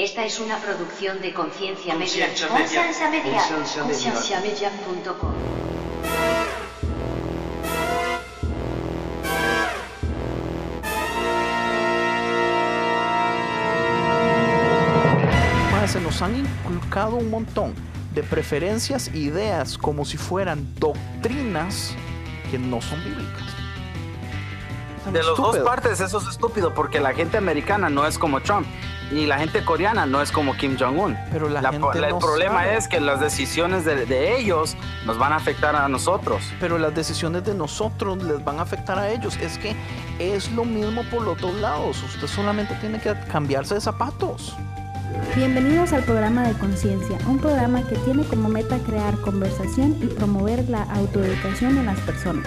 Esta es una producción de Conciencia Media. Conciencia Media. Conciencia Media. Se nos han inculcado un montón de preferencias e ideas como si fueran doctrinas que no son bíblicas. De las dos partes eso es estúpido porque la gente americana no es como Trump y la gente coreana no es como Kim Jong-un. Pero la La- gente la- el no problema sabe. es que las decisiones de, de ellos nos van a afectar a nosotros. Pero las decisiones de nosotros les van a afectar a ellos. Es que es lo mismo por los dos lados. Usted solamente tiene que cambiarse de zapatos. Bienvenidos al programa de Conciencia, un programa que tiene como meta crear conversación y promover la autoeducación en las personas,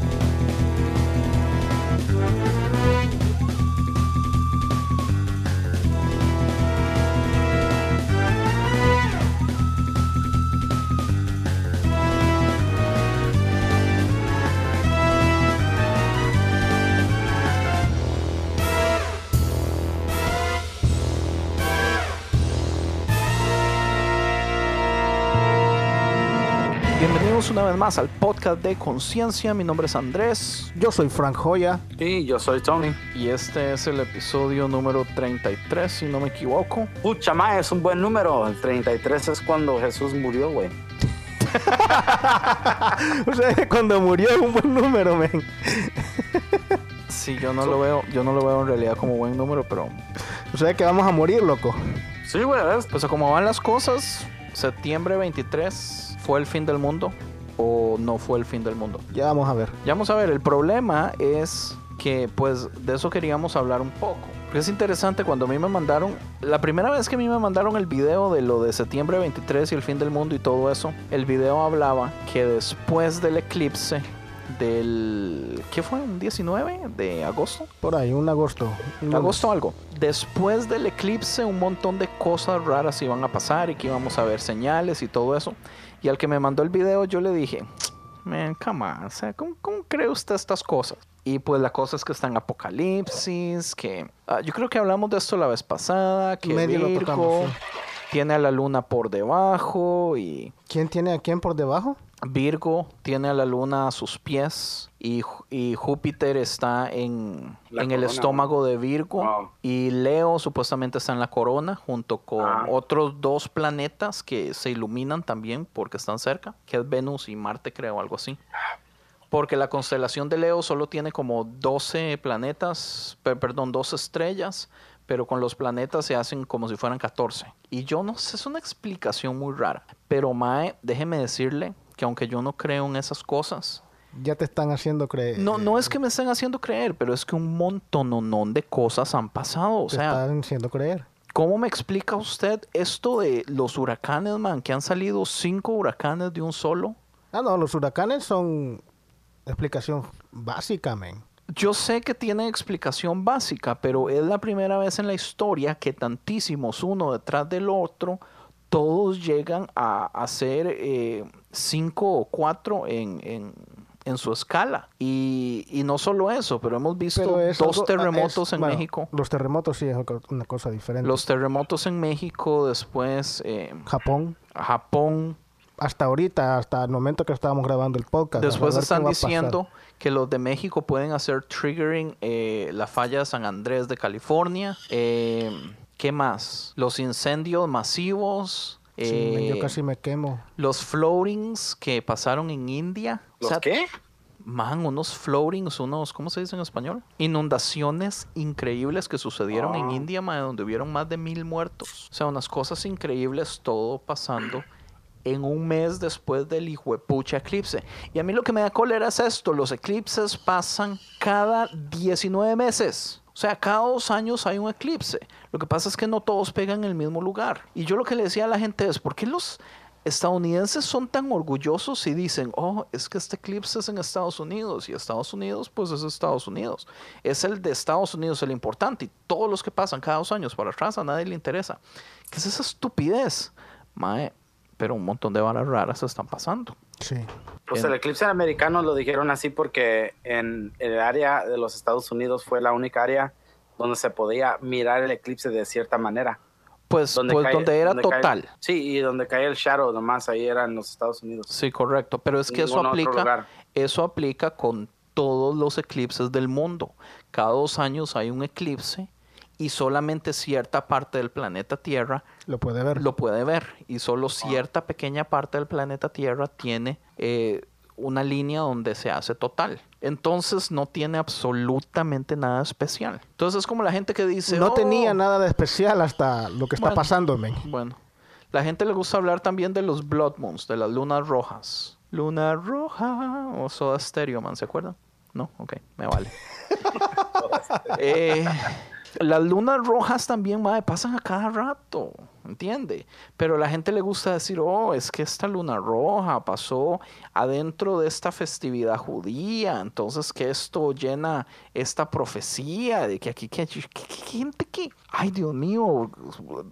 una vez más al podcast de Conciencia. Mi nombre es Andrés Yo soy Frank Joya. Y yo soy Tony. y este es el episodio número 33, si no me equivoco. Pucha, ma, es un buen número. El 33 es cuando Jesús murió, güey. O sea, cuando murió es un buen número, men. Sí, yo no lo veo, yo no lo veo en realidad como buen número, pero O sea que vamos a morir, loco. Sí, güey, ¿ves? pues como van las cosas, septiembre 23 fue el fin del mundo o no fue el fin del mundo. Ya vamos a ver. Ya vamos a ver, el problema es que pues de eso queríamos hablar un poco. Porque es interesante cuando a mí me mandaron, la primera vez que a mí me mandaron el video de lo de septiembre 23 y el fin del mundo y todo eso, el video hablaba que después del eclipse del, ¿qué fue? ¿Un 19 de agosto? Por ahí, un agosto. Un agosto algo. Después del eclipse un montón de cosas raras iban a pasar y que íbamos a ver señales y todo eso. Y al que me mandó el video yo le dije, man, come on, o sea, ¿cómo, cómo cree usted estas cosas? Y pues la cosa es que está en apocalipsis, que ah, yo creo que hablamos de esto la vez pasada, que Medio lo Virgo tocamos, sí. tiene a la luna por debajo y ¿Quién tiene a quién por debajo? Virgo tiene a la luna a sus pies y, Júpiter está en, en el estómago de Virgo Wow. y Leo supuestamente está en la corona junto con Ah. otros dos planetas que se iluminan también porque están cerca, que es Venus y Marte creo, algo así. Porque la constelación de Leo solo tiene como 12 planetas, per- perdón, 12 estrellas, pero con los planetas se hacen como si fueran 14. Y yo no sé, es una explicación muy rara. Pero Mae, déjeme decirle que aunque yo no creo en esas cosas, Ya te están haciendo creer. no, no es que me estén haciendo creer, pero es que un montón de cosas han pasado. O Te sea, están haciendo creer. ¿Cómo me explica usted esto de los huracanes, man? Que han salido cinco huracanes de un solo. Ah, no, los huracanes son explicación básica, men. Yo sé que tiene explicación básica, pero es la primera vez en la historia que tantísimos uno detrás del otro, todos llegan a, a ser eh, cinco o cuatro en, en- en su escala. Y, y no solo eso, pero hemos visto Pero dos algo- ah, terremotos es- en bueno, México. Los terremotos sí es una cosa diferente. Los terremotos en México, después eh, Japón, Japón, hasta ahorita, hasta el momento que estábamos grabando el podcast. Después están diciendo que los de México pueden hacer triggering eh, la falla de San Andrés de California. Eh, ¿Qué más? Los incendios masivos. Sí, men, eh, yo casi me quemo. Los floatings que pasaron en India. O ¿Los sea, qué? Man, unos floatings, unos, ¿cómo se dice en español? Inundaciones increíbles que sucedieron en Ah. India, man, donde hubieron más de mil muertos. O sea, unas cosas increíbles, todo pasando en un mes después del hijuepucha eclipse. Y a mí lo que me da cólera es esto, los eclipses pasan cada 19 meses. Sea, cada dos años hay un eclipse. Lo que pasa es que no todos pegan en el mismo lugar. Y yo lo que le decía a la gente es, ¿por qué los estadounidenses son tan orgullosos y dicen, oh, es que este eclipse es en Estados Unidos y Estados Unidos, pues es Estados Unidos. Es el de Estados Unidos el importante y todos los que pasan cada dos años para atrás a nadie le interesa. ¿Qué es esa estupidez? Mae, pero un montón de balas raras están pasando. Sí. Pues el eclipse americano lo dijeron así porque en el área de los Estados Unidos fue la única área donde se podía mirar el eclipse de cierta manera. Pues donde, pues, cae- donde era donde cae- total. sí, y donde caía el shadow nomás, ahí era en los Estados Unidos. Sí, correcto. Pero es que eso aplica, eso aplica con todos los eclipses del mundo. Cada dos años hay un eclipse y solamente cierta parte del planeta Tierra Lo puede ver. lo puede ver. Y solo cierta pequeña parte del planeta Tierra tiene eh, una línea donde se hace total. Entonces no tiene absolutamente nada especial. Entonces es como la gente que dice... no "Oh, tenía nada de especial hasta lo que está Bueno. pasando, men. Bueno, la gente le gusta hablar también de los Blood Moons, de las lunas rojas. Luna roja o Soda Stereo, man, ¿se acuerdan? No, ok, me vale. Eh, las lunas rojas también, madre, pasan a cada rato, ¿entiende? Pero a la gente le gusta decir, oh, es que esta luna roja pasó adentro de esta festividad judía, entonces que esto llena esta profecía de que aquí, que, que- que- que gente que, ay Dios mío,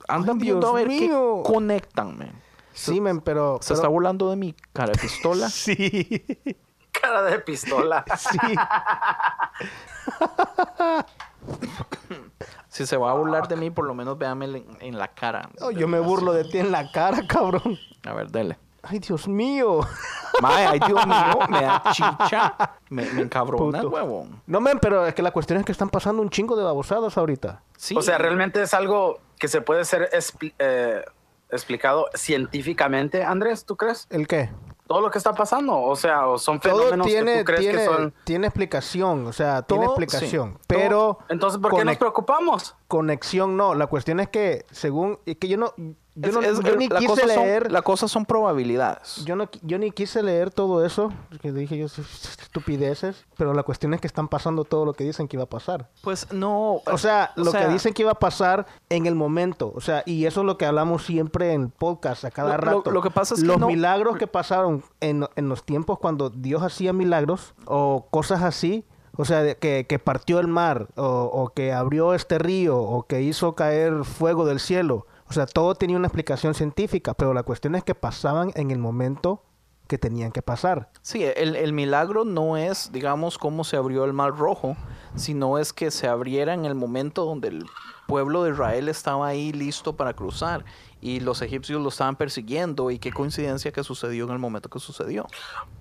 andan Ay, viendo a ver mío. qué conectan, man. Sí, men, pero... Se pero- está burlando de mi cara de pistola. Sí. Cara de pistola. sí. Si se va a burlar de mí, por lo menos véame en, en la cara. Oh, yo me burlo de ti en la cara, cabrón. A ver, dele. Ay, Dios mío. Mae, ay Dios mío, me da chicha. Me, me encabrona Puto. huevón. No, men, pero es que la cuestión es que están pasando un chingo de babosadas ahorita. Sí. O sea, realmente es algo que se puede ser expli- eh, explicado científicamente, Andrés, ¿tú crees? ¿El qué? Todo lo que está pasando, o sea, son Todo fenómenos que tiene, tú crees tiene, que son... tiene explicación, o sea, tiene Todo, explicación. sí. Pero Entonces, ¿por qué nos preocupamos? conexión no. La cuestión es que, según, es que yo no, yo Es- no, es- yo ni la quise cosa son- leer, la cosa son probabilidades. yo no, yo ni quise leer todo eso, que dije yo estupideces, pero la cuestión es que están pasando todo lo que dicen que iba a pasar. Pues no. O sea, o lo sea, que dicen que iba a pasar en el momento. O sea, y eso es lo que hablamos siempre en podcast a cada Lo- rato. lo que pasa es que Los no- milagros que pasaron en, en los tiempos cuando Dios hacía milagros o cosas así. O sea, que, que partió el mar, o, o que abrió este río, o que hizo caer fuego del cielo. O sea, todo tenía una explicación científica, pero la cuestión es que pasaban en el momento que tenían que pasar. Sí, el, el milagro no es, digamos, cómo se abrió el mar rojo, sino es que se abriera en el momento donde el pueblo de Israel estaba ahí listo para cruzar y los egipcios lo estaban persiguiendo y qué coincidencia que sucedió en el momento que sucedió.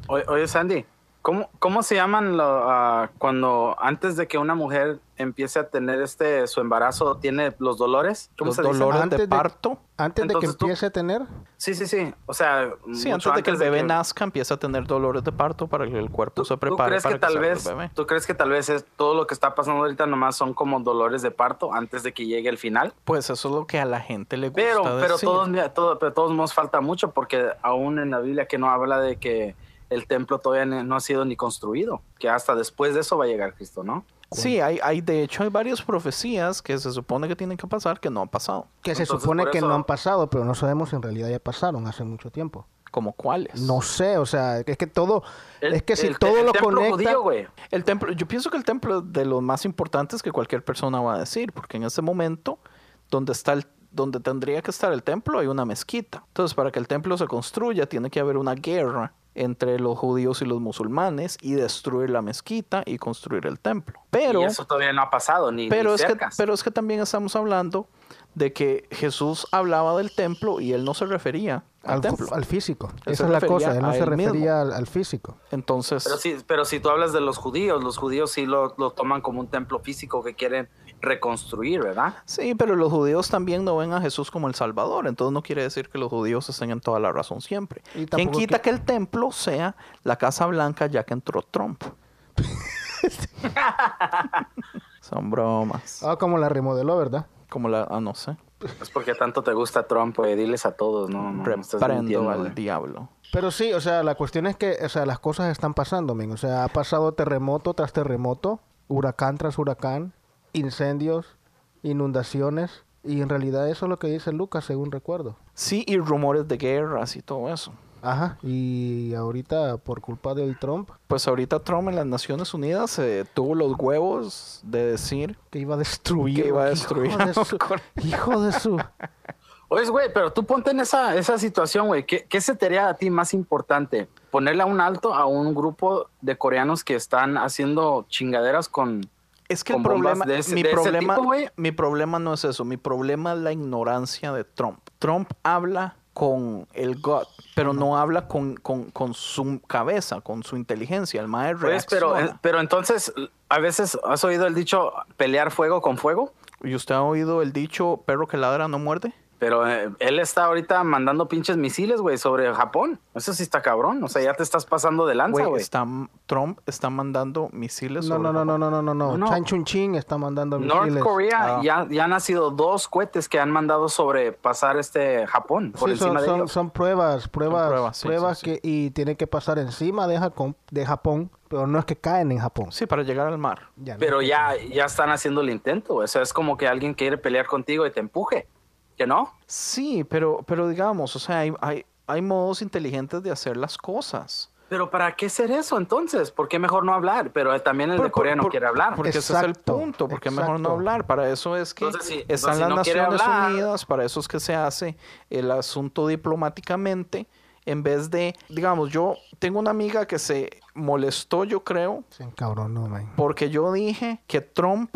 Oye, oye, Sandy, ¿cómo, cómo se llaman lo, ah, cuando antes de que una mujer empiece a tener este su embarazo tiene los dolores? ¿Cómo Los se dice? dolores Antes de parto. Antes de que tú- empiece a tener, Sí, sí, sí. O sea, Sí, antes de que el bebé que- nazca empieza a tener dolores de parto para que el cuerpo ¿Tú, se tú prepare crees para que tal el vez, bebé. tú crees que tal vez es todo lo que está pasando ahorita nomás son como dolores de parto antes de que llegue el final? Pues eso es lo que a la gente le gusta Pero, pero decir. todos, todo, pero todos nos falta mucho porque aún en la Biblia que no habla de que el templo todavía no ha sido ni construido, que hasta después de eso va a llegar Cristo, ¿no? Sí, hay, hay, de hecho, hay varias profecías que se supone que tienen que pasar que no han pasado. que se Entonces, supone que eso- no han pasado, pero no sabemos si en realidad ya pasaron hace mucho tiempo. ¿Como cuáles? No sé, o sea, es que todo, El- es que si el- todo el lo conecta, judío. El templo, yo pienso que el templo es de los más importantes que cualquier persona va a decir, porque en ese momento, donde está el, donde tendría que estar el templo, hay una mezquita. Entonces, para que el templo se construya, tiene que haber una guerra entre los judíos y los musulmanes y destruir la mezquita y construir el templo. Pero, y eso todavía no ha pasado, ni, pero ni es que, cercas. pero es que también estamos hablando de que Jesús hablaba del templo y él no se refería al, al, templo. al físico. Él Esa es la cosa, él no se él refería al, al físico. Entonces, Pero sí, pero si tú hablas de los judíos, los judíos sí lo, lo toman como un templo físico que quieren reconstruir, ¿verdad? Sí, pero los judíos también no ven a Jesús como el Salvador, entonces no quiere decir que los judíos estén en toda la razón siempre. Y ¿Quién quita qui- que el templo sea la Casa Blanca ya que entró Trump? Son bromas. Ah, como la remodeló, ¿verdad? Como la, ah, no sé, Es porque tanto te gusta Trump, güey, diles a todos, no, no, reprendo al diablo. Pero sí, o sea, la cuestión es que, o sea, las cosas están pasando, men. O sea, ha pasado terremoto tras terremoto, huracán tras huracán. Incendios, inundaciones. Y en realidad eso es lo que dice Lucas, según recuerdo. Sí, y rumores de guerras y todo eso. Ajá, y ahorita por culpa del Trump, Pues ahorita Trump en las Naciones Unidas eh, tuvo los huevos de decir que iba a destruir. Que iba a hijo destruir de su- hijo de su... Oye, güey, pero tú ponte en esa, esa situación, güey. ¿Qué, ¿Qué se te haría a ti más importante? ¿Ponerle a un alto a un grupo de coreanos que están haciendo chingaderas con... Es que el problema, de ese- mi, de problema tipo, mi problema no es eso, mi problema es la ignorancia de Trump. Trump habla con el gut, pero no habla con, con, con su cabeza, con su inteligencia. El mae Pues, pero, eh, pero entonces, a veces has oído el dicho pelear fuego con fuego. ¿Y usted ha oído el dicho perro que ladra no muerde? Pero eh, él está ahorita mandando pinches misiles, güey, sobre Japón. Eso sí está cabrón. O sea, ya te estás pasando de lanza, Güey, Trump está mandando misiles No, sobre no, no, no, Japón. no, no, no, no. No, no. Chan Chun Chin está mandando North misiles. Korea Ah. ya, ya han nacido dos cohetes que han mandado sobrepasar este Japón por Sí, encima son, de son, ellos. son pruebas, pruebas, pruebas, pruebas, sí, sí, sí. que y tienen que pasar encima de Japón, de Japón, pero no es que caen en Japón. Sí, para llegar al mar. Ya no. Pero ya, ya están haciendo el intento. O sea, es como que alguien quiere pelear contigo y te empuje. ¿Que no? Sí, pero, pero digamos, o sea, hay, hay, hay modos inteligentes de hacer las cosas. Pero ¿para qué hacer eso entonces? ¿Por qué mejor no hablar? Pero también el Por- de Corea no por- quiere hablar. Porque ese es el Exacto, punto, porque mejor no exacto. hablar. Para eso es que Entonces, sí, están entonces, las si no Naciones hablar- Unidas, para eso es que se hace el asunto diplomáticamente, en vez de, digamos, yo tengo una amiga que se molestó, yo creo, encabronó, man. porque yo dije que Trump,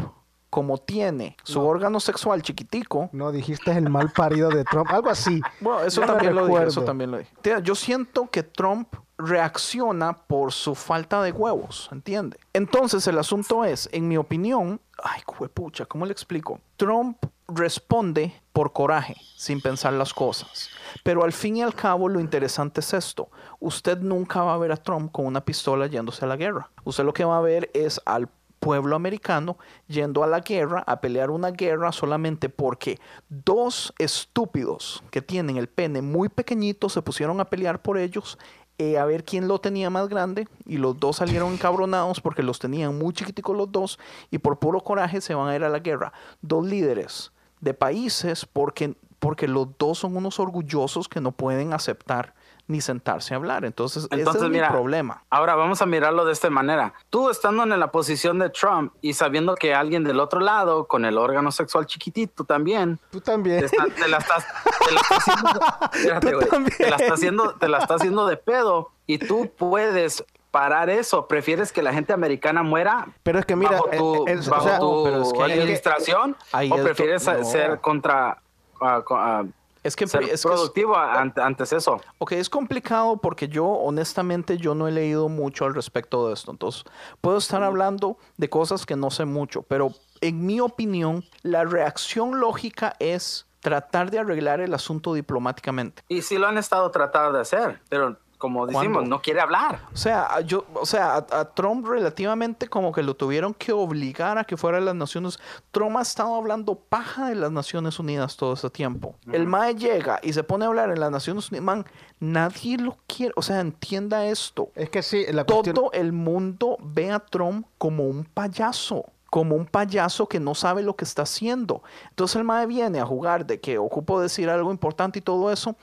como tiene su órgano sexual chiquitico, No, dijiste el mal parido de Trump, algo así. Bueno, eso también lo dije, eso también lo dije. Yo siento que Trump reacciona por su falta de huevos, ¿entiende? Entonces el asunto es, en mi opinión, ay, pucha, ¿cómo le explico? Trump responde por coraje, sin pensar las cosas. Pero al fin y al cabo lo interesante es esto. Usted nunca va a ver a Trump con una pistola yéndose a la guerra. Usted lo que va a ver es al pueblo americano yendo a la guerra, a pelear una guerra solamente porque dos estúpidos que tienen el pene muy pequeñito se pusieron a pelear por ellos eh, a ver quién lo tenía más grande y los dos salieron encabronados porque los tenían muy chiquiticos los dos y por puro coraje se van a ir a la guerra. Dos líderes de países porque, porque los dos son unos orgullosos que no pueden aceptar ni sentarse a hablar. Entonces, Entonces, ese es mira, mi problema. Ahora vamos a mirarlo de esta manera. Tú estando en la posición de Trump y sabiendo que alguien del otro lado, con el órgano sexual chiquitito también, Tú te, también. está- te la estás, te la está haciendo, espérate, güey, te la está haciendo, te la está haciendo de pedo y tú puedes parar eso. ¿Prefieres que la gente americana muera Pero es que mira, bajo tu, eh, es- o bajo sea, tu pero es que ahí es- administración o es prefieres no. ser contra co- ah, Es que, ser es que es- productivo ante- antes eso? Ok, es complicado porque yo honestamente yo no he leído mucho al respecto de esto. Entonces, puedo estar hablando de cosas que no sé mucho, pero en mi opinión, la reacción lógica es tratar de arreglar el asunto diplomáticamente. Y sí lo han estado tratando de hacer, pero como decimos, ¿Cuándo? no quiere hablar. O sea, yo, o sea, a, a Trump relativamente como que lo tuvieron que obligar a que fuera de las Naciones. Trump ha estado hablando paja de las Naciones Unidas todo ese tiempo. El MAE llega y se pone a hablar en las Naciones Unidas. Man, nadie lo quiere. O sea, entienda esto. Es que sí, la cuestión... Todo el mundo ve a Trump como un payaso, como un payaso que no sabe lo que está haciendo. Entonces el mae viene a jugar de que ocupo decir algo importante y todo eso.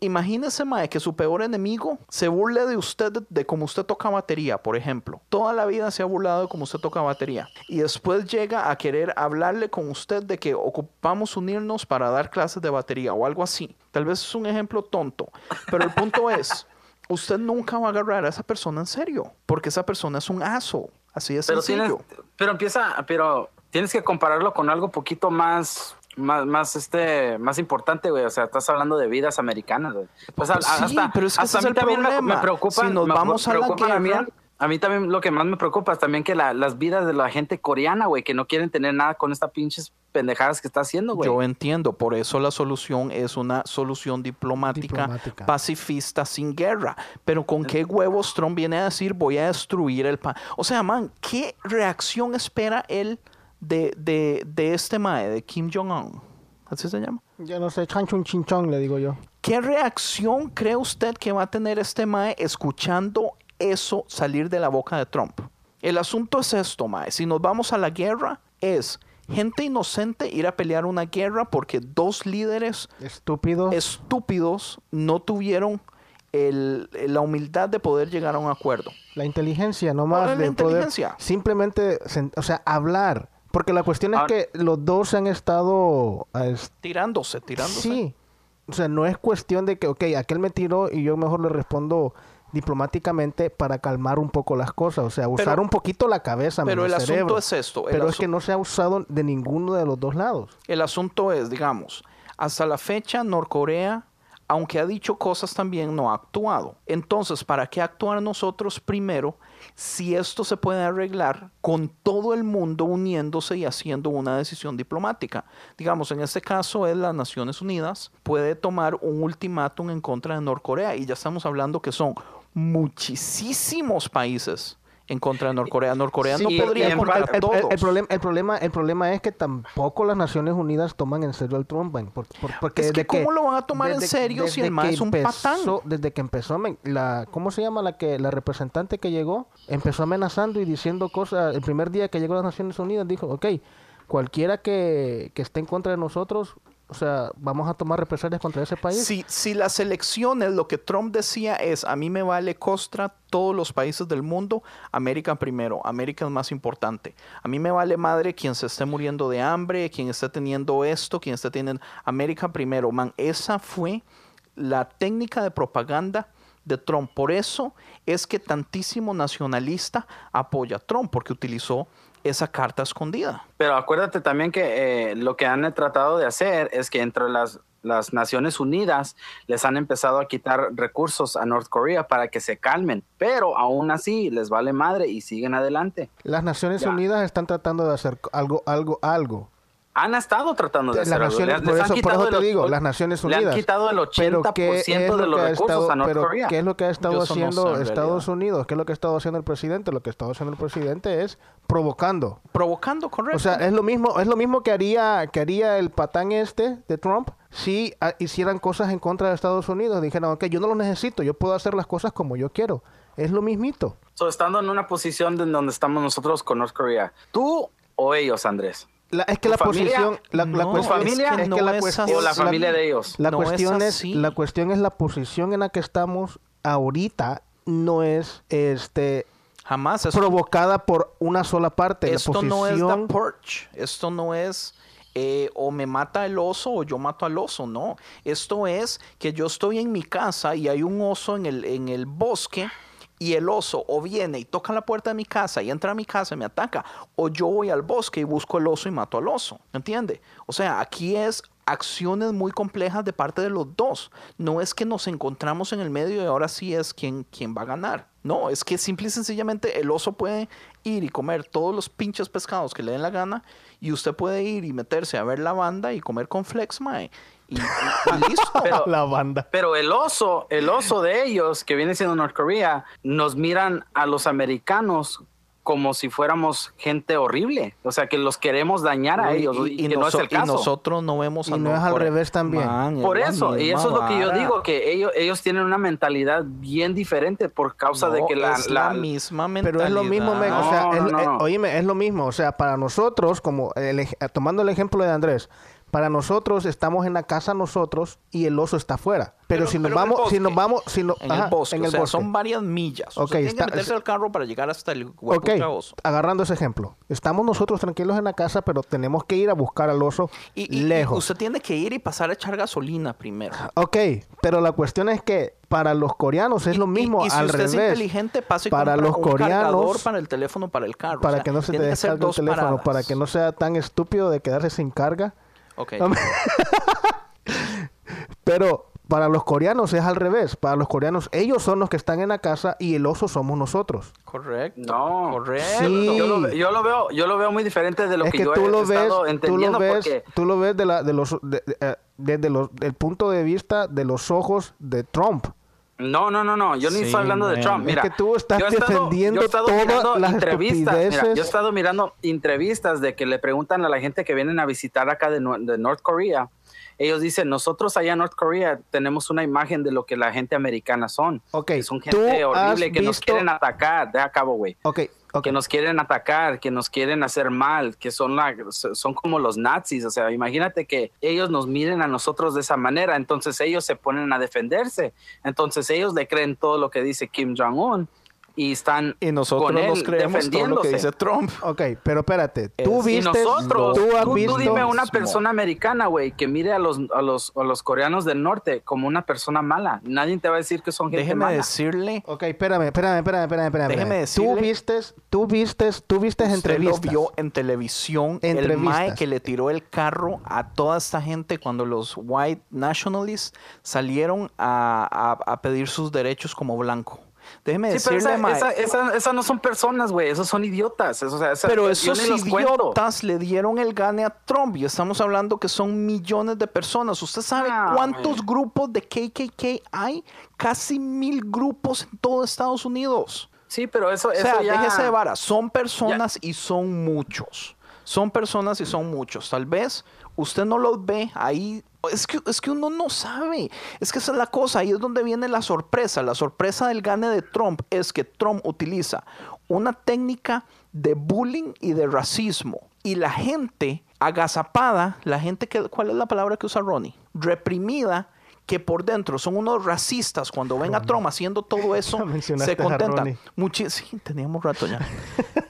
Imagínese, mae, que su peor enemigo se burle de usted, de cómo usted toca batería, por ejemplo. Toda la vida se ha burlado de cómo usted toca batería. Y después llega a querer hablarle con usted de que ocupamos unirnos para dar clases de batería o algo así. Tal vez es un ejemplo tonto, pero el punto es usted nunca va a agarrar a esa persona en serio, porque esa persona es un aso, así de Pero sencillo. tienes, pero empieza, pero tienes que compararlo con algo poquito más, más, más este, más importante, güey. O sea, estás hablando de vidas americanas, güey. Sea, Pues sí, hasta, pero es que hasta a es mí el también me, problema. me preocupa. Si nos me vamos a la preocupan a mí, guerra- a mí también lo que más me preocupa es también que la- las vidas de la gente coreana, güey, que no quieren tener nada con estas pinches pendejadas que está haciendo, güey. Yo entiendo, por eso la solución es una solución diplomática, Diplomática. pacifista, sin guerra. Pero ¿con qué huevos Trump viene a decir voy a destruir el país? O sea, man, ¿qué reacción espera él de, de, de este mae, de Kim Jong-un? ¿Así se llama? Yo no sé, chanchun chinchón, le digo yo. ¿Qué reacción cree usted que va a tener este Mae escuchando eso salir de la boca de Trump? El asunto es esto, Mae. Si nos vamos a la guerra, es gente inocente ir a pelear una guerra porque dos líderes Estúpido. estúpidos no tuvieron el- la humildad de poder llegar a un acuerdo. La inteligencia, no ¿Cuál más la poder inteligencia? simplemente, o sea, hablar. Porque la cuestión es Ahora- que los dos han estado... ah, es- Tirándose, tirándose. Sí. O sea, no es cuestión de que, ok, aquel me tiró y yo mejor le respondo diplomáticamente para calmar un poco las cosas. O sea, usar Pero- un poquito la cabeza, pero el asunto es esto, Pero es que no se ha usado de ninguno de los dos lados. El asunto es, digamos, hasta la fecha Norcorea, aunque ha dicho cosas también, no ha actuado. Entonces, ¿para qué actuar nosotros primero si esto se puede arreglar con todo el mundo uniéndose y haciendo una decisión diplomática? Digamos, en este caso es las Naciones Unidas, puede tomar un ultimátum en contra de Norcorea y ya estamos hablando que son muchísimos países en contra de Norcorea. Norcorea no podría en contra el, todos. el problema, el, problema, el problema es que tampoco las Naciones Unidas toman en serio al Trump. man, por- por- porque Es que desde ¿cómo lo van a tomar en desde- serio si el que es un empezó- patán? Desde que empezó, man, la, ¿cómo se llama la que la representante que llegó? Empezó amenazando y diciendo cosas. El primer día que llegó a las Naciones Unidas dijo, ok, cualquiera que, que esté en contra de nosotros, o sea, vamos a tomar represalias contra ese país. Si, si las elecciones, lo que Trump decía es, a mí me vale costra todos los países del mundo, América primero, América es más importante. A mí me vale madre quien se esté muriendo de hambre, quien esté teniendo esto, quien esté teniendo... América primero, man, esa fue la técnica de propaganda de Trump. Por eso es que tantísimo nacionalista apoya a Trump, porque utilizó esa carta escondida. Pero acuérdate también que eh, lo que han tratado de hacer es que entre las, las Naciones Unidas les han empezado a quitar recursos a North Korea para que se calmen, pero aún así les vale madre y siguen adelante. Las Naciones Ya. Unidas están tratando de hacer algo, algo, algo. Han estado tratando de Las hacer algo. naciones, Les- por les eso, por eso te el- digo, las Naciones Le Unidas. han quitado el 80% ¿qué es de lo los que ha recursos estado- a North pero Korea. ¿Qué es lo que ha estado Yo no haciendo sé, en Estados realidad. Unidos? ¿Qué es lo que ha estado haciendo el presidente? Lo que ha estado haciendo el presidente es provocando. Provocando, correcto. O sea, es lo mismo, es lo mismo que haría, que haría el patán este de Trump si ah, hicieran cosas en contra de Estados Unidos. Dijeran, ok, yo no lo necesito, yo puedo hacer las cosas como yo quiero. Es lo mismito. So, estando en una posición de donde estamos nosotros con North Korea, ¿tú o ellos, Andrés? La- es que ¿Tu la familia? posición, la, la No, cuestión familia es que no la cuestión, ¿O la familia de ellos? La No cuestión es, así. la cuestión es la posición en la que estamos ahorita no es este Jamás. Es provocada por una sola parte. Esto la no es The Purge. Esto no es eh, o me mata el oso o yo mato al oso. No. Esto es que yo estoy en mi casa y hay un oso en el, en el bosque y el oso o viene y toca la puerta de mi casa y entra a mi casa y me ataca. O yo voy al bosque y busco el oso y mato al oso. ¿Entiende? O sea, aquí es acciones muy complejas de parte de los dos. No es que nos encontramos en el medio y ahora sí es quien, quien va a ganar. No, es que simple y sencillamente el oso puede ir y comer todos los pinches pescados que le den la gana y usted puede ir y meterse a ver la banda y comer con Flex, mae. Y, y- y listo. Pero- la banda. Pero el oso, el oso de ellos, que viene siendo North Korea, nos miran a los americanos como si fuéramos gente horrible. O sea, que los queremos dañar a Y- ellos. y, Y, y que no es el y caso. nosotros no vemos a Y no es al revés también. Man, Por eso, y eso es lo que yo digo, que ellos, ellos tienen una mentalidad bien diferente por causa de que la... es la, la- misma Pero mentalidad. es lo mismo, men, o No, sea, no, es- no, no. oíme, es lo mismo, o sea, para nosotros, como el tomando el ejemplo de Andrés, para nosotros estamos en la casa nosotros y el oso está afuera. Pero, Pero- si nos pero vamos, si nos vamos, si no, en el bosque. en o el sea, bosque. son varias millas. O Ok, sea, está- que meterse al carro para llegar hasta el Ok, huepucha oso. agarrando ese ejemplo. Estamos nosotros tranquilos en la casa, pero tenemos que ir a buscar al oso Y, y- y lejos. usted tiene que ir y pasar a echar gasolina primero. Ok, pero la cuestión es que para los coreanos es Y- lo y- mismo y, si al usted revés. es inteligente, pase y para los un cargador coreanos, para el teléfono para el carro. para O sea, que no se te descargue el teléfono, paradas. para que no sea tan estúpido de quedarse sin carga. Ok. Pero para los coreanos es al revés. Para los coreanos, ellos son los que están en la casa y el oso somos nosotros. Correcto. No. Correcto. Sí. Yo lo, yo lo veo, yo lo veo muy diferente de lo es que, que yo tú he lo ves, estado tú lo ves, porque tú lo ves de la, de los, de- de- eh, desde los, del punto de vista de los ojos de Trump. No, no, no, no. Yo ni Sí, estoy hablando de. Trump. Es Mira, que tú estás yo he estado- defendiendo yo he estado todas mirando las entrevistas. Mira, estupideces. yo he estado mirando entrevistas de que le preguntan a la gente que vienen a visitar acá de, de North Korea. Ellos dicen, nosotros allá en North Korea tenemos una imagen de lo que la gente americana son. Ok, Que son gente horrible que nos quieren atacar. De a cabo, güey. Ok, Que nos quieren atacar, que nos quieren hacer mal, que son, la- son como los nazis. O sea, imagínate que ellos nos miren a nosotros de esa manera, entonces ellos se ponen a defenderse. Entonces ellos le creen todo lo que dice Kim Jong-un y están Y nosotros con él nos creemos todo lo que dice Trump. Ok, pero espérate. Tú Es- Y viste, nosotros, tú has tú, tú visto... dime una persona americana, güey, que mire a los, a, los, a los coreanos del norte como una persona mala. Nadie te va a decir que son gente Déjeme mala. decirle, Ok, espérame, espérame, espérame, espérame, espérame. Déjeme Tú decirle- vistes, tú vistes, tú vistes usted entrevistas. lo vio en televisión, el Entrevistas. mae que le tiró el carro a toda esta gente cuando los white nationalists salieron a, a- a pedir sus derechos como blanco. Déjeme Sí, pero decirle, esa, mae, esa- esa- esas no son personas, güey. Esos son idiotas. Eso, o sea, esa- Pero esos idiotas le dieron el gane a Trump y estamos hablando que son millones de personas. ¿Usted sabe Ah, cuántos grupos de KKK hay? Casi mil grupos en todo Estados Unidos. Sí, pero eso, O eso sea, ya... déjese de vara. Son personas y son muchos. Son personas y son muchos. Tal vez usted no los ve ahí. Es que, es que uno no sabe. Es que esa es la cosa. Ahí es donde viene la sorpresa. La sorpresa del gane de Trump es que Trump utiliza una técnica de bullying y de racismo. Y la gente agazapada, la gente que, ¿cuál es la palabra que usa Ronnie? Reprimida, que por dentro son unos racistas. Cuando ven a Trump haciendo todo eso, se contentan. Muchi- sí, teníamos rato ya.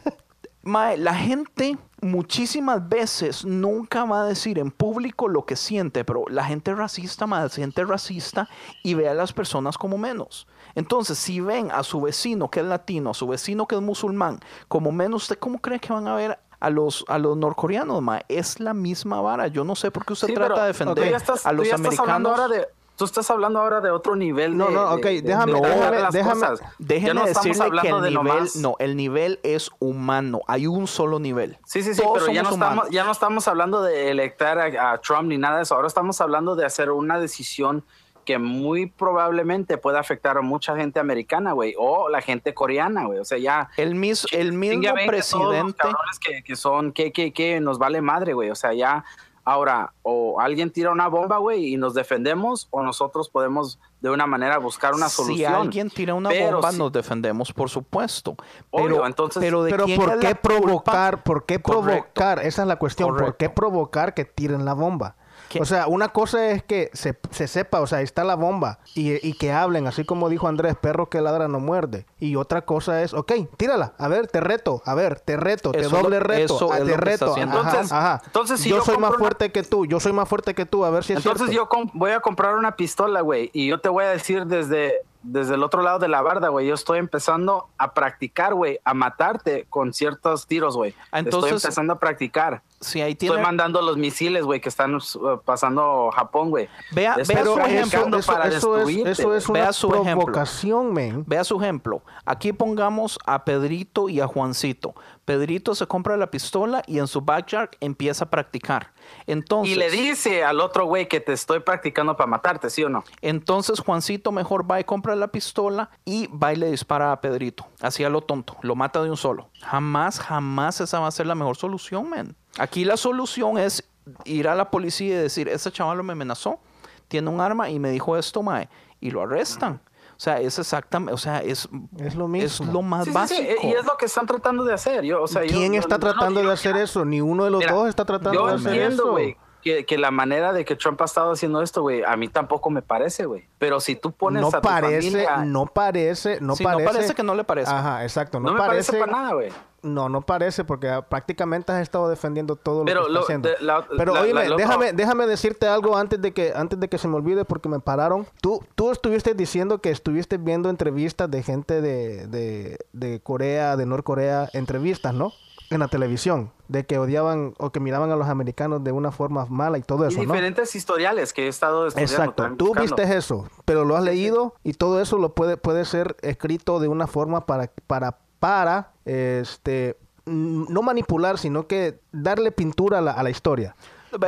Mae, la gente muchísimas veces nunca va a decir en público lo que siente, pero la gente racista, mae, siente racista y ve a las personas como menos. Entonces, si ven a su vecino que es latino, a su vecino que es musulmán, como menos, ¿usted cómo cree que van a ver a los, a los norcoreanos, mae? Es la misma vara. Yo no sé por qué usted Sí, trata pero de defender estás- a los ya estás hablando americanos. ahora de- Tú estás hablando ahora de otro nivel No, de- no, ok, de- déjame- de déjame- las déjame- cosas. Ya no decirle que el nivel, no, el nivel es humano. Hay un solo nivel. Sí, sí, sí, Todos pero ya no, estamos, ya no estamos hablando de electar a, a Trump ni nada de eso. Ahora estamos hablando de hacer una decisión que muy probablemente pueda afectar a mucha gente americana, güey, o la gente coreana, güey. O sea, ya... El, mis- el mismo presidente. que, que son que, que, que nos vale madre, güey. O sea, ya ahora o alguien tira una bomba, güey, y nos defendemos, o nosotros podemos de una manera buscar una Si solución. alguien tira una Pero bomba, si- nos defendemos, por supuesto. Obvio, Pero, entonces- pero, ¿de Pero quién ¿por qué culpa? provocar? ¿Por qué Correcto. provocar? Esa es la cuestión. ¿Por qué provocar que tiren la bomba? ¿Qué? O sea, una cosa es que se, se sepa, o sea, ahí está la bomba y, y que hablen, así como dijo Andrés, perro que ladra no muerde. Y otra cosa es, ok, tírala, a ver, te reto, a ver, te reto, te Eso doble lo- reto, ah, te reto. Ajá, Entonces- ajá. entonces, si yo, yo soy más una- fuerte que tú, yo soy más fuerte que tú, a ver si es Entonces cierto. yo voy a comprar una pistola, güey, y yo te voy a decir desde, desde el otro lado de la barda, güey, yo estoy empezando a practicar, güey, a matarte con ciertos tiros, güey. Estoy empezando a practicar. Si ahí tiene. Estoy mandando los misiles, güey, que están uh, pasando Japón, güey. Vea- vea su ejemplo, eso, para eso es, eso es Vea una su ejemplo. provocación, men. Vea su ejemplo. Aquí pongamos a Pedrito y a Juancito. Pedrito se compra la pistola y en su backyard empieza a practicar. Entonces, Y le dice al otro güey que te estoy practicando para matarte, ¿sí o no? entonces Juancito mejor va y compra la pistola y va y le dispara a Pedrito. Así a lo tonto. Lo mata de un solo. Jamás, jamás esa va a ser la mejor solución, man. Aquí la solución es ir a la policía y decir, ese chaval me amenazó, tiene un arma y me dijo esto, mae. Y lo arrestan. O sea, es exactamente, o sea, es, Es lo es mismo. lo más Sí, sí, básico. sí, y es lo que están tratando de hacer. Yo, o sea, ¿Quién yo- está yo no tratando de digo hacer eso? Ni uno de los Mira, dos está tratando de hacer entiendo, eso. güey, que, que la manera de que Trump ha estado haciendo esto, güey, a mí tampoco me parece, güey. Pero si tú pones no a tu parece, familia, no parece, no Sí, no parece. parece que no le parece. Ajá, exacto. No, no, me parece, parece para nada, güey. No, no parece porque ah, prácticamente has estado defendiendo todo lo Pero que está lo- haciendo. de- la- Pero la- oíme, la- déjame, déjame decirte algo antes de que antes de que se me olvide porque me pararon. Tú, tú estuviste diciendo que estuviste viendo entrevistas de gente de, de, de Corea, de Norcorea, entrevistas, ¿no? En la televisión, de que odiaban o que miraban a los americanos de una forma mala y todo Y eso, ¿no? diferentes historiales que he estado estudiando. Exacto, tú buscando. viste eso, pero lo has leído y todo eso lo puede, puede ser escrito de una forma para, para, para, este, no manipular, sino que darle pintura a la, a la historia.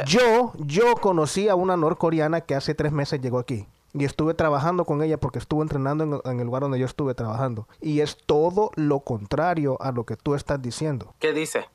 Yo, yo conocí a una norcoreana que hace tres meses llegó aquí. Y estuve trabajando con ella porque estuvo entrenando en, en el lugar donde yo estuve trabajando. Y es todo lo contrario a lo que tú estás diciendo. ¿Qué dice?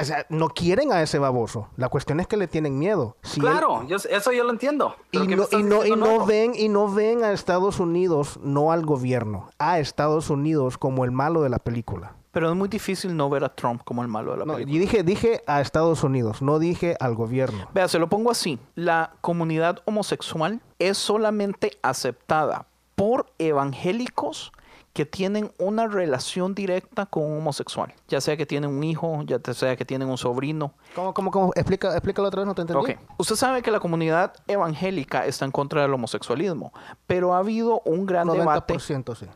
O sea, no quieren a ese baboso. La cuestión es que le tienen miedo. Si él- claro, yo- eso yo lo entiendo. y Pero ¿qué me no, y, no, y no ven y no ven a Estados Unidos no al gobierno a Estados Unidos como el malo de la película Pero es muy difícil no ver a Trump como el malo de la No, película. y dije, dije a Estados Unidos, no dije al gobierno. Vea, se lo pongo así. La comunidad homosexual es solamente aceptada por evangélicos que tienen una relación directa con un homosexual. Ya sea que tienen un hijo, ya sea que tienen un sobrino. ¿Cómo, cómo, cómo? Explica, explícalo otra vez, no te entendí. Ok. Usted sabe que la comunidad evangélica está en contra del homosexualismo, pero ha habido un gran debate 90% sí.